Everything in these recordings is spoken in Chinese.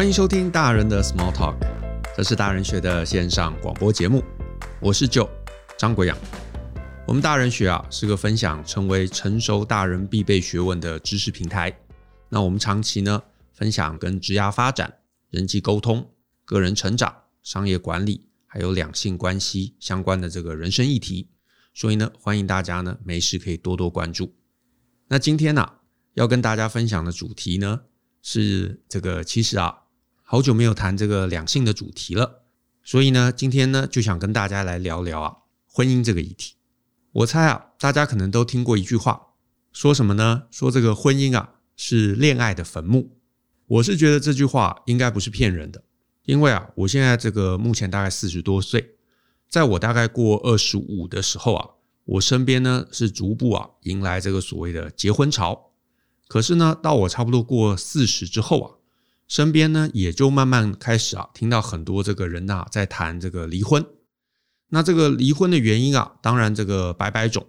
欢迎收听大人的 Small Talk，这是大人学的线上广播节目。我是 Joe 张国阳。我们大人学啊是个分享成为成熟大人必备学问的知识平台。那我们长期呢分享跟职涯发展、人际沟通、个人成长、商业管理还有两性关系相关的这个人生议题。所以呢，欢迎大家呢没事可以多多关注。那今天呢、啊、要跟大家分享的主题呢是这个，其实啊。好久没有谈这个两性的主题了，所以呢，今天呢就想跟大家来聊聊啊婚姻这个议题。我猜啊，大家可能都听过一句话，说什么呢？说这个婚姻啊是恋爱的坟墓。我是觉得这句话应该不是骗人的，因为啊，我现在这个目前大概四十多岁，在我大概过二十五的时候啊，我身边呢是逐步啊迎来这个所谓的结婚潮。可是呢，到我差不多过四十之后啊。身边呢，也就慢慢开始啊，听到很多这个人呐，在谈这个离婚。那这个离婚的原因啊，当然这个百百种。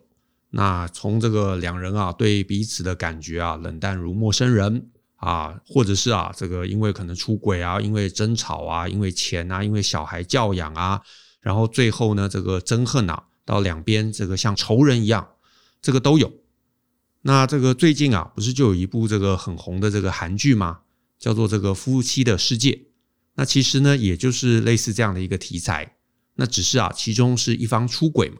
那从这个两人啊，对彼此的感觉啊，冷淡如陌生人啊，或者是啊，这个因为可能出轨啊，因为争吵啊，因为钱啊，因为小孩教养啊，然后最后呢，这个憎恨啊，到两边这个像仇人一样，这个都有。那这个最近啊，不是就有一部这个很红的这个韩剧吗？叫做这个夫妻的世界，那其实呢，也就是类似这样的一个题材。那只是啊，其中是一方出轨嘛，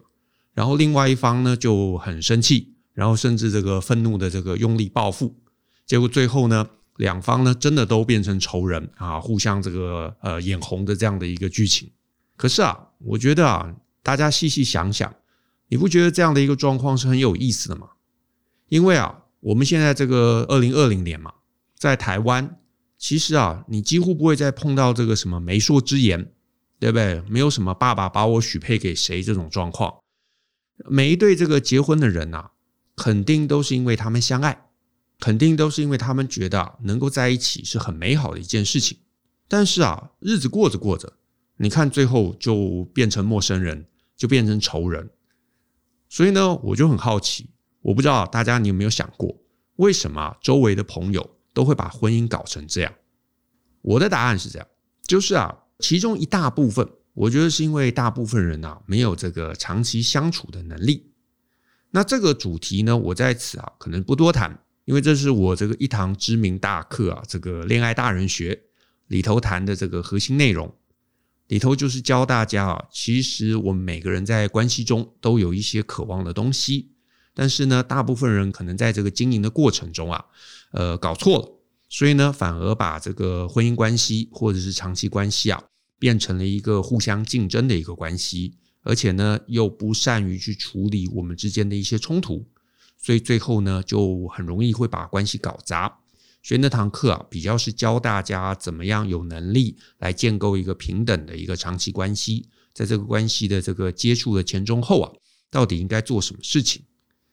然后另外一方呢就很生气，然后甚至这个愤怒的这个用力报复，结果最后呢，两方呢真的都变成仇人啊，互相这个呃眼红的这样的一个剧情。可是啊，我觉得啊，大家细细想想，你不觉得这样的一个状况是很有意思的吗？因为啊，我们现在这个二零二零年嘛，在台湾。其实啊，你几乎不会再碰到这个什么媒妁之言，对不对？没有什么爸爸把我许配给谁这种状况。每一对这个结婚的人呐、啊，肯定都是因为他们相爱，肯定都是因为他们觉得能够在一起是很美好的一件事情。但是啊，日子过着过着，你看最后就变成陌生人，就变成仇人。所以呢，我就很好奇，我不知道大家你有没有想过，为什么周围的朋友，都会把婚姻搞成这样。我的答案是这样，就是啊，其中一大部分，我觉得是因为大部分人啊没有这个长期相处的能力。那这个主题呢，我在此啊可能不多谈，因为这是我这个一堂知名大课啊，这个恋爱大人学里头谈的这个核心内容，里头就是教大家啊，其实我们每个人在关系中都有一些渴望的东西，但是呢，大部分人可能在这个经营的过程中啊。呃，搞错了，所以呢，反而把这个婚姻关系或者是长期关系啊，变成了一个互相竞争的一个关系，而且呢，又不善于去处理我们之间的一些冲突，所以最后呢，就很容易会把关系搞砸。所以那堂课啊，比较是教大家怎么样有能力来建构一个平等的一个长期关系，在这个关系的这个接触的前中后啊，到底应该做什么事情。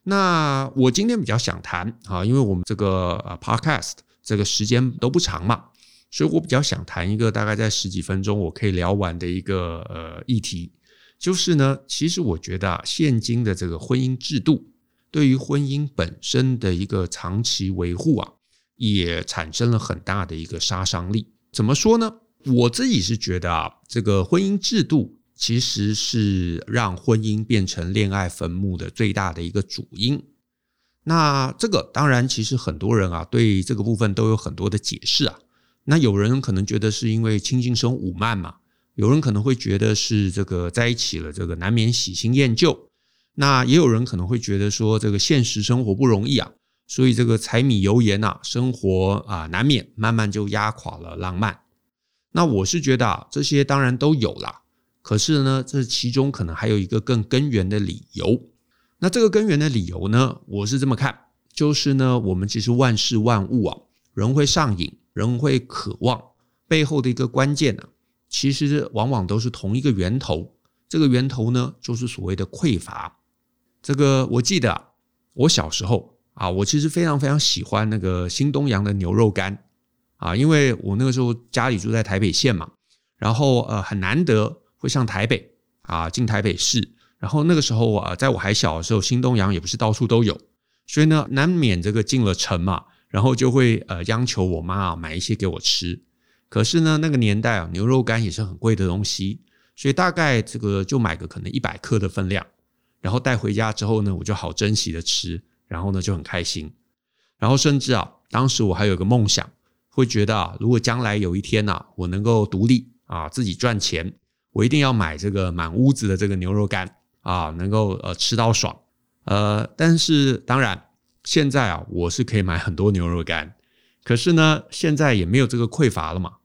那我今天比较想谈啊，因为我们这个呃 podcast 这个时间都不长嘛，所以我比较想谈一个大概在十几分钟我可以聊完的一个呃议题，就是呢，其实我觉得啊，现今的这个婚姻制度对于婚姻本身的一个长期维护啊，也产生了很大的一个杀伤力。怎么说呢？我自己是觉得啊，这个婚姻制度。其实是让婚姻变成恋爱坟墓的最大的一个主因。那这个当然，其实很多人啊，对这个部分都有很多的解释啊。那有人可能觉得是因为轻轻生五慢嘛，有人可能会觉得是这个在一起了，这个难免喜新厌旧。那也有人可能会觉得说，这个现实生活不容易啊，所以这个柴米油盐呐，生活啊，难免慢慢就压垮了浪漫。那我是觉得啊，这些当然都有啦。可是呢，这其中可能还有一个更根源的理由。那这个根源的理由呢，我是这么看，就是呢，我们其实万事万物啊，人会上瘾，人会渴望，背后的一个关键呢，其实往往都是同一个源头。这个源头呢，就是所谓的匮乏。这个我记得啊，我小时候啊，我其实非常非常喜欢那个新东阳的牛肉干啊，因为我那个时候家里住在台北县嘛，然后呃，很难得。会上台北啊，进台北市，然后那个时候啊，在我还小的时候，新东阳也不是到处都有，所以呢，难免这个进了城嘛，然后就会呃央求我妈啊买一些给我吃。可是呢，那个年代啊，牛肉干也是很贵的东西，所以大概这个就买个可能一百克的分量，然后带回家之后呢，我就好珍惜的吃，然后呢就很开心。然后甚至啊，当时我还有个梦想，会觉得啊，如果将来有一天呐，我能够独立啊，自己赚钱，我一定要买这个满屋子的这个牛肉干啊，能够呃吃到爽。呃，但是当然，现在啊，我是可以买很多牛肉干，可是呢，现在也没有这个匮乏了嘛。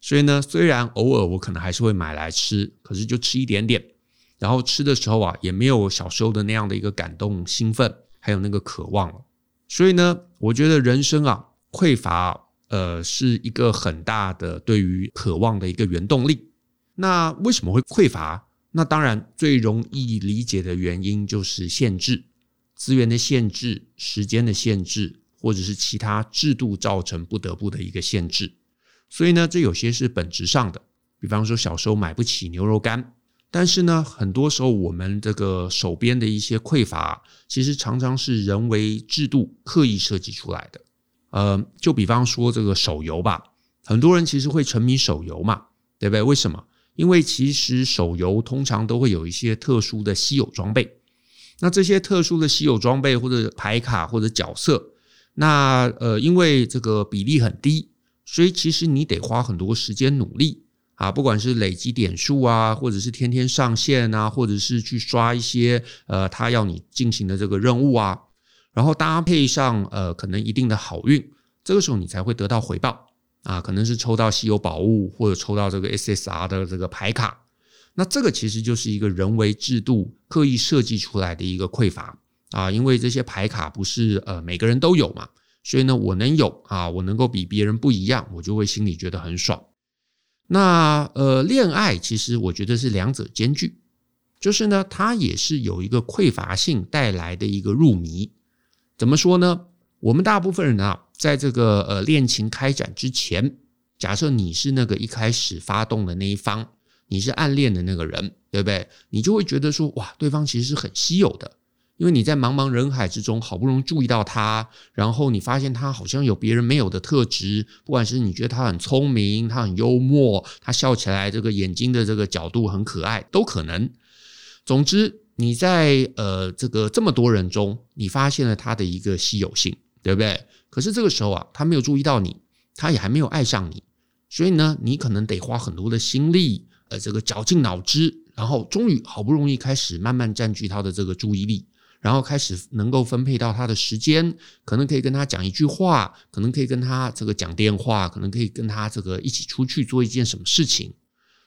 所以呢，虽然偶尔我可能还是会买来吃，可是就吃一点点，然后吃的时候啊，也没有小时候的那样的一个感动、兴奋，还有那个渴望了。所以呢，我觉得人生啊，匮乏，呃，是一个很大的对于渴望的一个原动力。那为什么会匮乏？那当然最容易理解的原因就是限制。资源的限制、时间的限制，或者是其他制度造成不得不的一个限制，所以呢，这有些是本质上的。比方说，小时候买不起牛肉干，但是呢，很多时候我们这个手边的一些匮乏，其实常常是人为制度刻意设计出来的。呃，就比方说这个手游吧，很多人其实会沉迷手游嘛，对不对？为什么？因为其实手游通常都会有一些特殊的稀有装备。那这些特殊的稀有装备或者牌卡或者角色，那呃，因为这个比例很低，所以其实你得花很多时间努力啊，不管是累积点数啊，或者是天天上线啊，或者是去刷一些呃他要你进行的这个任务啊，然后搭配上呃可能一定的好运，这个时候你才会得到回报啊，可能是抽到稀有宝物或者抽到这个 SSR 的这个牌卡。那这个其实就是一个人为制度刻意设计出来的一个匮乏啊，因为这些牌卡不是呃每个人都有嘛，所以呢，我能有啊，我能够比别人不一样，我就会心里觉得很爽。那呃，恋爱其实我觉得是两者兼具，就是呢，它也是有一个匮乏性带来的一个入迷。怎么说呢？我们大部分人啊，在这个呃恋情开展之前，假设你是那个一开始发动的那一方。你是暗恋的那个人，对不对？你就会觉得说，哇，对方其实是很稀有的，因为你在茫茫人海之中好不容易注意到他，然后你发现他好像有别人没有的特质，不管是你觉得他很聪明，他很幽默，他笑起来这个眼睛的这个角度很可爱，都可能。总之，你在呃这个这么多人中，你发现了他的一个稀有性，对不对？可是这个时候啊，他没有注意到你，他也还没有爱上你，所以呢，你可能得花很多的心力。呃，这个绞尽脑汁，然后终于好不容易开始慢慢占据他的这个注意力，然后开始能够分配到他的时间，可能可以跟他讲一句话，可能可以跟他这个讲电话，可能可以跟他这个一起出去做一件什么事情。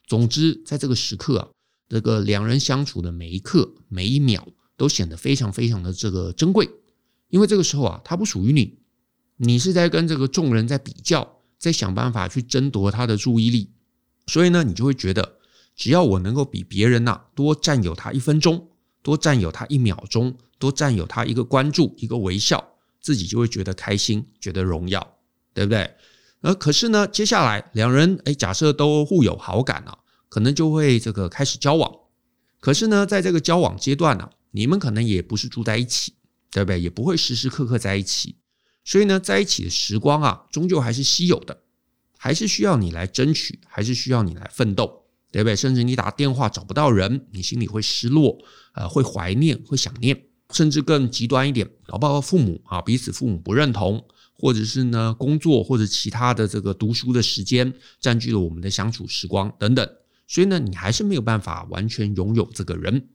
总之，在这个时刻啊，这个两人相处的每一刻、每一秒都显得非常非常的这个珍贵，因为这个时候啊，他不属于你，你是在跟这个众人在比较，在想办法去争夺他的注意力。所以呢，你就会觉得，只要我能够比别人呐多占有他一分钟，多占有他一秒钟，多占有他一个关注、一个微笑，自己就会觉得开心，觉得荣耀，对不对？而可是呢，接下来两人诶，假设都互有好感了，可能就会这个开始交往。可是呢，在这个交往阶段呢，你们可能也不是住在一起，对不对？也不会时时刻刻在一起。所以呢，在一起的时光啊，终究还是稀有的。还是需要你来争取，还是需要你来奋斗，对不对？甚至你打电话找不到人，你心里会失落，呃，会怀念，会想念，甚至更极端一点，包括父母啊，彼此父母不认同，或者是呢工作或者其他的这个读书的时间占据了我们的相处时光等等，所以呢，你还是没有办法完全拥有这个人。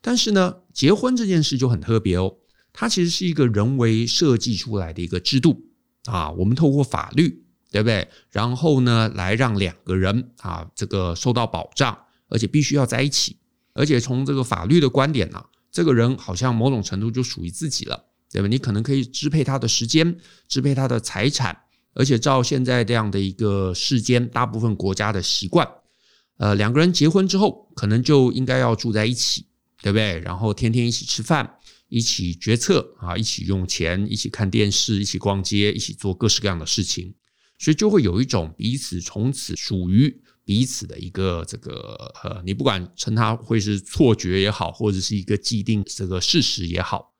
但是呢，结婚这件事就很特别哦，它其实是一个人为设计出来的一个制度啊，我们透过法律。对不对？然后呢，来让两个人啊，这个受到保障，而且必须要在一起，而且从这个法律的观点呢，这个人好像某种程度就属于自己了，对吧？你可能可以支配他的时间，支配他的财产，而且照现在这样的一个世间，大部分国家的习惯，呃，两个人结婚之后，可能就应该要住在一起，对不对？然后天天一起吃饭，一起决策啊，一起用钱，一起看电视，一起逛街，一起做各式各样的事情。所以就会有一种彼此从此属于彼此的一个这个呃，你不管称它会是错觉也好，或者是一个既定这个事实也好，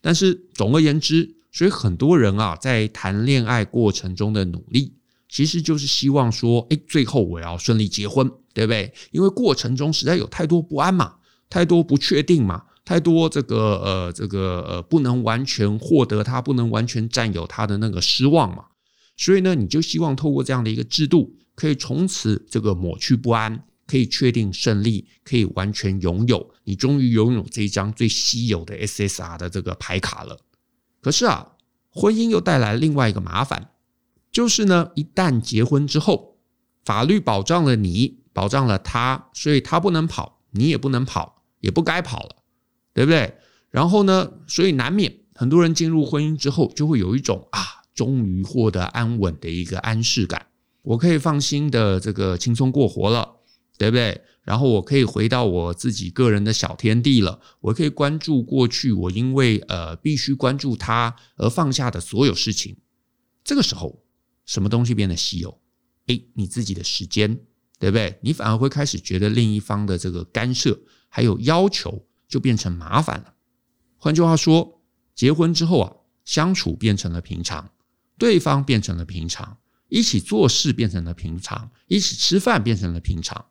但是总而言之，所以很多人啊在谈恋爱过程中的努力，其实就是希望说，哎，最后我要顺利结婚，对不对？因为过程中实在有太多不安嘛，太多不确定嘛，太多这个呃这个呃不能完全获得他，不能完全占有他的那个失望嘛。所以呢，你就希望透过这样的一个制度，可以从此这个抹去不安，可以确定胜利，可以完全拥有。你终于拥有这一张最稀有的 SSR 的这个牌卡了。可是啊，婚姻又带来另外一个麻烦。就是呢，一旦结婚之后，法律保障了你，保障了他，所以他不能跑，你也不能跑，也不该跑了，对不对？然后呢，所以难免很多人进入婚姻之后，就会有一种啊，终于获得安稳的一个安适感，我可以放心的这个轻松过活了，对不对？然后我可以回到我自己个人的小天地了，我可以关注过去我因为呃必须关注他而放下的所有事情，这个时候。什么东西变得稀有？诶，你自己的时间，对不对？你反而会开始觉得另一方的这个干涉还有要求就变成麻烦了。换句话说，结婚之后啊，相处变成了平常，对方变成了平常，一起做事变成了平常，一起吃饭变成了平常。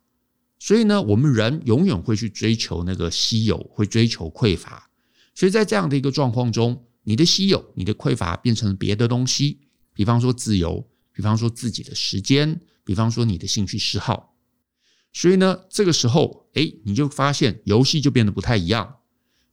所以呢，我们人永远会去追求那个稀有，会追求匮乏。所以在这样的一个状况中，你的稀有，你的匮乏变成了别的东西。比方说自由，比方说自己的时间，比方说你的兴趣嗜好，所以呢，这个时候，诶，你就发现游戏就变得不太一样。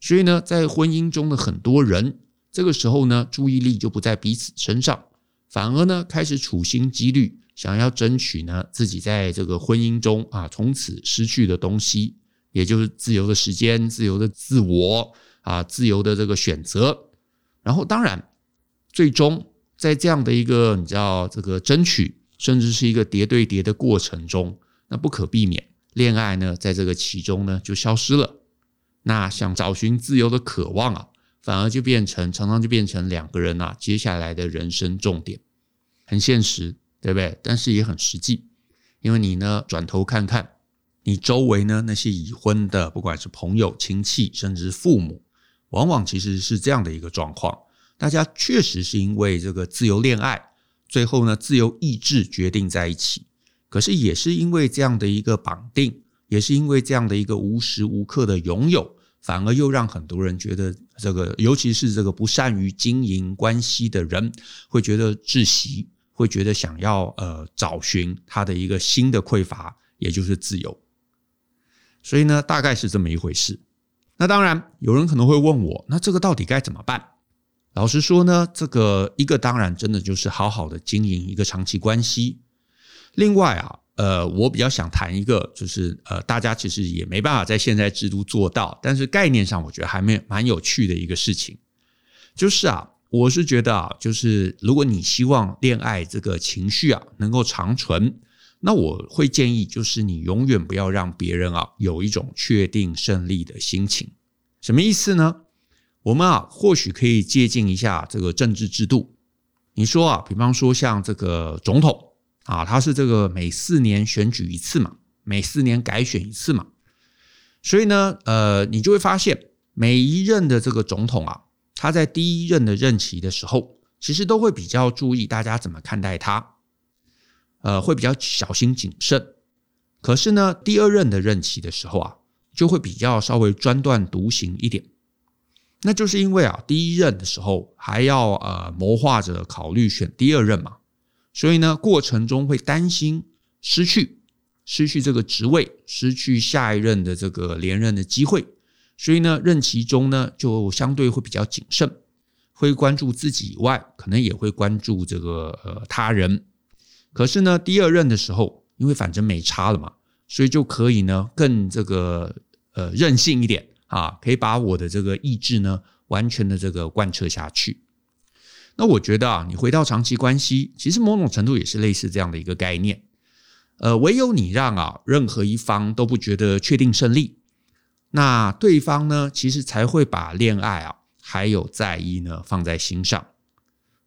所以呢，在婚姻中的很多人，这个时候呢，注意力就不在彼此身上，反而呢，开始处心积虑想要争取呢自己在这个婚姻中啊从此失去的东西，也就是自由的时间、自由的自我啊、自由的这个选择。然后，当然，最终。在这样的一个你知道这个争取，甚至是一个叠对叠的过程中，那不可避免，恋爱呢，在这个其中呢就消失了。那想找寻自由的渴望啊，反而就变成常常就变成两个人啊接下来的人生重点，很现实，对不对？但是也很实际，因为你呢转头看看，你周围呢那些已婚的，不管是朋友、亲戚，甚至父母，往往其实是这样的一个状况。大家确实是因为这个自由恋爱，最后呢自由意志决定在一起。可是也是因为这样的一个绑定，也是因为这样的一个无时无刻的拥有，反而又让很多人觉得这个，尤其是这个不善于经营关系的人，会觉得窒息，会觉得想要呃找寻他的一个新的匮乏，也就是自由。所以呢，大概是这么一回事。那当然，有人可能会问我，那这个到底该怎么办？老实说呢，这个一个当然真的就是好好的经营一个长期关系。另外啊，呃，我比较想谈一个，就是呃，大家其实也没办法在现在制度做到，但是概念上我觉得还没蛮有趣的一个事情，就是啊，我是觉得啊，就是如果你希望恋爱这个情绪啊能够长存，那我会建议就是你永远不要让别人啊有一种确定胜利的心情。什么意思呢？我们啊，或许可以借鉴一下这个政治制度。你说啊，比方说像这个总统啊，他是这个每四年选举一次嘛，每四年改选一次嘛。所以呢，呃，你就会发现每一任的这个总统啊，他在第一任的任期的时候，其实都会比较注意大家怎么看待他，呃，会比较小心谨慎。可是呢，第二任的任期的时候啊，就会比较稍微专断独行一点。那就是因为啊，第一任的时候还要呃谋划着考虑选第二任嘛，所以呢，过程中会担心失去失去这个职位，失去下一任的这个连任的机会，所以呢，任期中呢就相对会比较谨慎，会关注自己以外，可能也会关注这个呃他人。可是呢，第二任的时候，因为反正没差了嘛，所以就可以呢更这个呃任性一点。啊，可以把我的这个意志呢，完全的这个贯彻下去。那我觉得啊，你回到长期关系，其实某种程度也是类似这样的一个概念。呃，唯有你让啊，任何一方都不觉得确定胜利，那对方呢，其实才会把恋爱啊，还有在意呢，放在心上。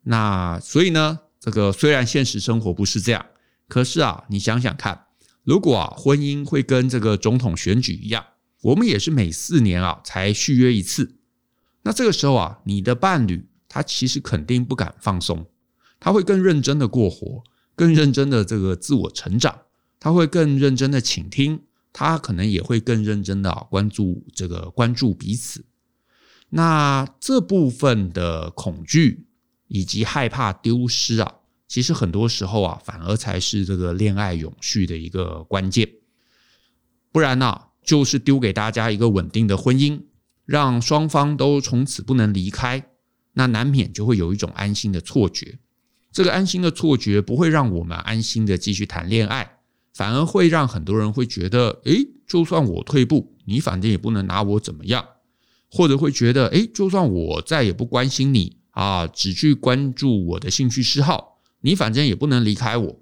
那所以呢，这个虽然现实生活不是这样，可是啊，你想想看，如果啊，婚姻会跟这个总统选举一样。我们也是每四年啊才续约一次，那这个时候啊，你的伴侣他其实肯定不敢放松，他会更认真的过活，更认真的这个自我成长，他会更认真的倾听，他可能也会更认真的关注这个关注彼此。那这部分的恐惧以及害怕丢失啊，其实很多时候啊，反而才是这个恋爱永续的一个关键。不然呢、就是丢给大家一个稳定的婚姻，让双方都从此不能离开，那难免就会有一种安心的错觉。这个安心的错觉不会让我们安心的继续谈恋爱，反而会让很多人会觉得，诶，就算我退步，你反正也不能拿我怎么样。或者会觉得，诶，就算我再也不关心你啊，只去关注我的兴趣嗜好，你反正也不能离开我，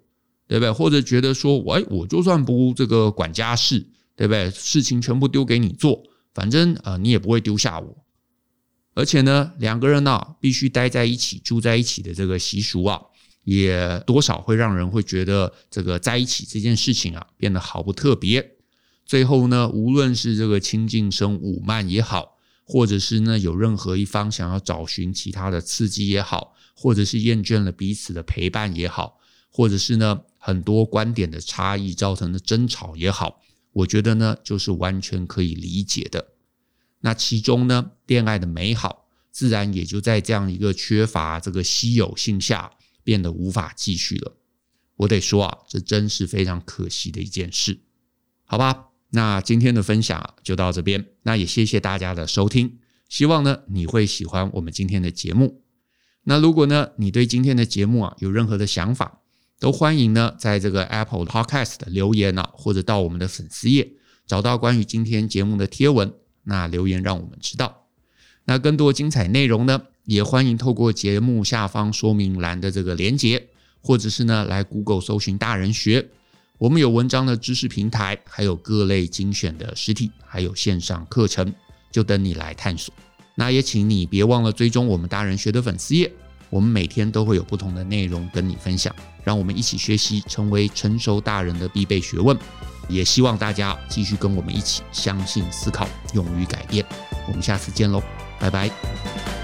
对不对？或者觉得说，诶，我就算不这个管家事，对不对？事情全部丢给你做，反正呃，你也不会丢下我。而且呢，两个人呢、啊、必须待在一起、住在一起的这个习俗啊，也多少会让人会觉得这个在一起这件事情啊变得毫不特别。最后呢，无论是这个亲近生五慢也好。或者是呢，有任何一方想要找寻其他的刺激也好，或者是厌倦了彼此的陪伴也好，或者是呢，很多观点的差异造成的争吵也好，我觉得呢，就是完全可以理解的。那其中呢，恋爱的美好自然也就在这样一个缺乏这个稀有性下变得无法继续了。我得说啊，这真是非常可惜的一件事，好吧？那今天的分享就到这边，那也谢谢大家的收听，希望呢你会喜欢我们今天的节目。那如果呢你对今天的节目啊有任何的想法，都欢迎呢在这个 Apple Podcast 的留言啊，或者到我们的粉丝页找到关于今天节目的贴文，那留言让我们知道。那更多精彩内容呢，也欢迎透过节目下方说明栏的这个连接，或者是呢来 Google 搜寻大人学。我们有文章的知识平台，还有各类精选的实体，还有线上课程，就等你来探索。那也请你别忘了追踪我们大人学的粉丝页，我们每天都会有不同的内容跟你分享，让我们一起学习，成为成熟大人的必备学问。也希望大家继续跟我们一起相信、思考、勇于改变。我们下次见喽，拜拜。